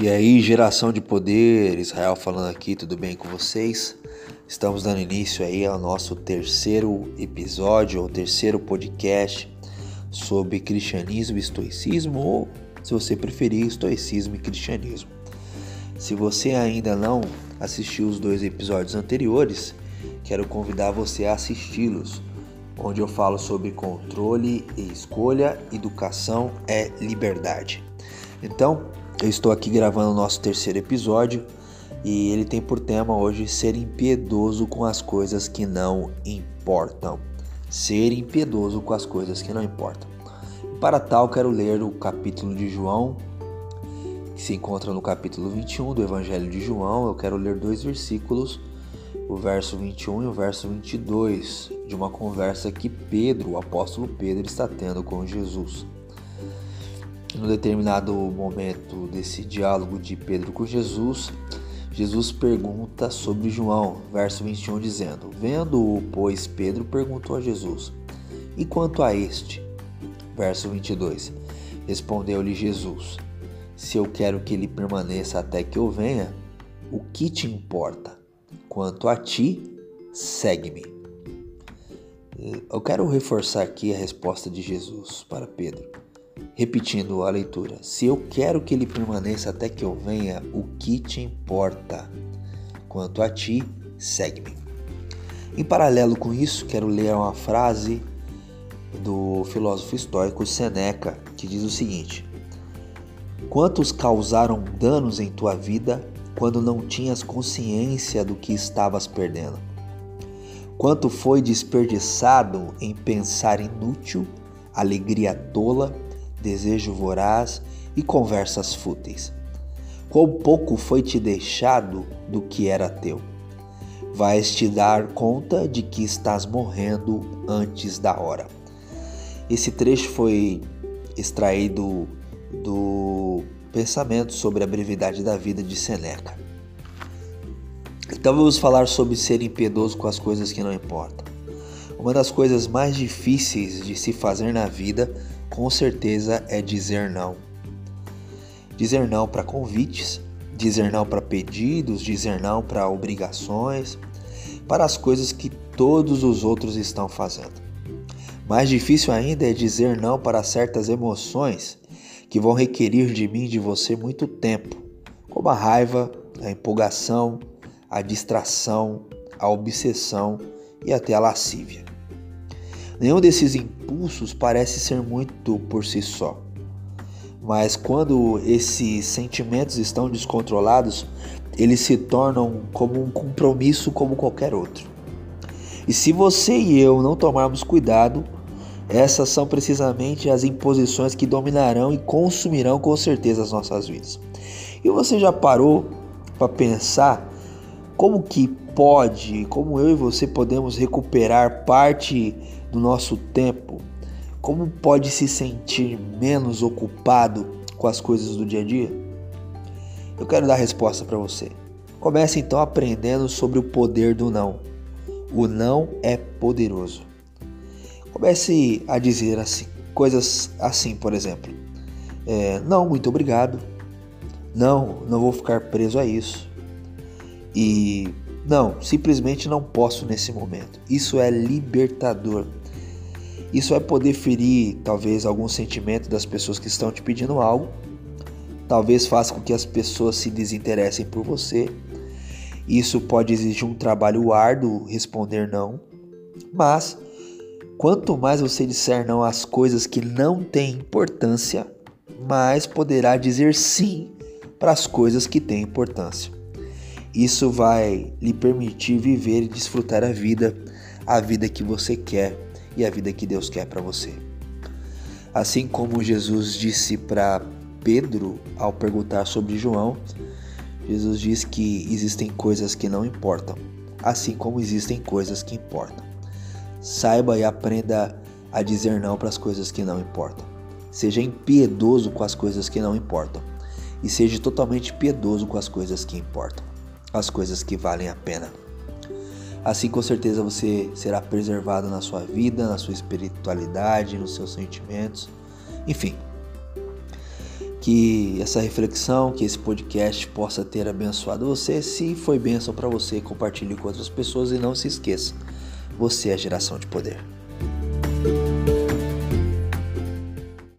E aí, geração de poder, Israel falando aqui, tudo bem com vocês? Estamos dando início aí ao nosso terceiro episódio, ou terceiro podcast sobre cristianismo e estoicismo, ou se você preferir, estoicismo e cristianismo. Se você ainda não assistiu os dois episódios anteriores, quero convidar você a assisti-los, onde eu falo sobre controle e escolha, educação é liberdade. Então, eu estou aqui gravando o nosso terceiro episódio e ele tem por tema hoje ser impiedoso com as coisas que não importam. Ser impiedoso com as coisas que não importam. Para tal, quero ler o capítulo de João, que se encontra no capítulo 21 do Evangelho de João. Eu quero ler dois versículos, o verso 21 e o verso 22, de uma conversa que Pedro, o apóstolo Pedro, está tendo com Jesus. No determinado momento desse diálogo de Pedro com Jesus, Jesus pergunta sobre João, verso 21, dizendo: Vendo-o, pois, Pedro perguntou a Jesus: E quanto a este? Verso 22. Respondeu-lhe Jesus: Se eu quero que ele permaneça até que eu venha, o que te importa? Quanto a ti, segue-me. Eu quero reforçar aqui a resposta de Jesus para Pedro. Repetindo a leitura: Se eu quero que ele permaneça até que eu venha, o que te importa? Quanto a ti, segue-me. Em paralelo com isso, quero ler uma frase do filósofo estoico Seneca, que diz o seguinte: Quantos causaram danos em tua vida quando não tinhas consciência do que estavas perdendo? Quanto foi desperdiçado em pensar inútil, alegria tola, desejo voraz e conversas fúteis. Quão pouco foi te deixado do que era teu. Vais te dar conta de que estás morrendo antes da hora. Esse trecho foi extraído do pensamento sobre a brevidade da vida de Seneca. Então vamos falar sobre ser impiedoso com as coisas que não importam. Uma das coisas mais difíceis de se fazer na vida com certeza é dizer não. Dizer não para convites, dizer não para pedidos, dizer não para obrigações, para as coisas que todos os outros estão fazendo. Mais difícil ainda é dizer não para certas emoções que vão requerir de mim e de você muito tempo, como a raiva, a empolgação, a distração, a obsessão e até a lascívia. Nenhum desses impulsos parece ser muito por si só. Mas quando esses sentimentos estão descontrolados, eles se tornam como um compromisso como qualquer outro. E se você e eu não tomarmos cuidado, essas são precisamente as imposições que dominarão e consumirão com certeza as nossas vidas. E você já parou para pensar como que pode, como eu e você podemos recuperar parte do nosso tempo? Como pode se sentir menos ocupado com as coisas do dia a dia? Eu quero dar a resposta para você. Comece então aprendendo sobre o poder do não. O não é poderoso. Comece a dizer assim, coisas assim, por exemplo: é, Não, muito obrigado. Não, não vou ficar preso a isso. E não, simplesmente não posso nesse momento. Isso é libertador. Isso vai poder ferir talvez algum sentimento das pessoas que estão te pedindo algo. Talvez faça com que as pessoas se desinteressem por você. Isso pode exigir um trabalho árduo responder não. Mas quanto mais você disser não às coisas que não têm importância, mais poderá dizer sim para as coisas que têm importância. Isso vai lhe permitir viver e desfrutar a vida, a vida que você quer e a vida que Deus quer para você. Assim como Jesus disse para Pedro ao perguntar sobre João, Jesus diz que existem coisas que não importam, assim como existem coisas que importam. Saiba e aprenda a dizer não para as coisas que não importam. Seja impiedoso com as coisas que não importam e seja totalmente piedoso com as coisas que importam, as coisas que valem a pena. Assim, com certeza, você será preservado na sua vida, na sua espiritualidade, nos seus sentimentos, enfim. Que essa reflexão, que esse podcast possa ter abençoado você. Se foi bênção para você, compartilhe com outras pessoas e não se esqueça, você é geração de poder.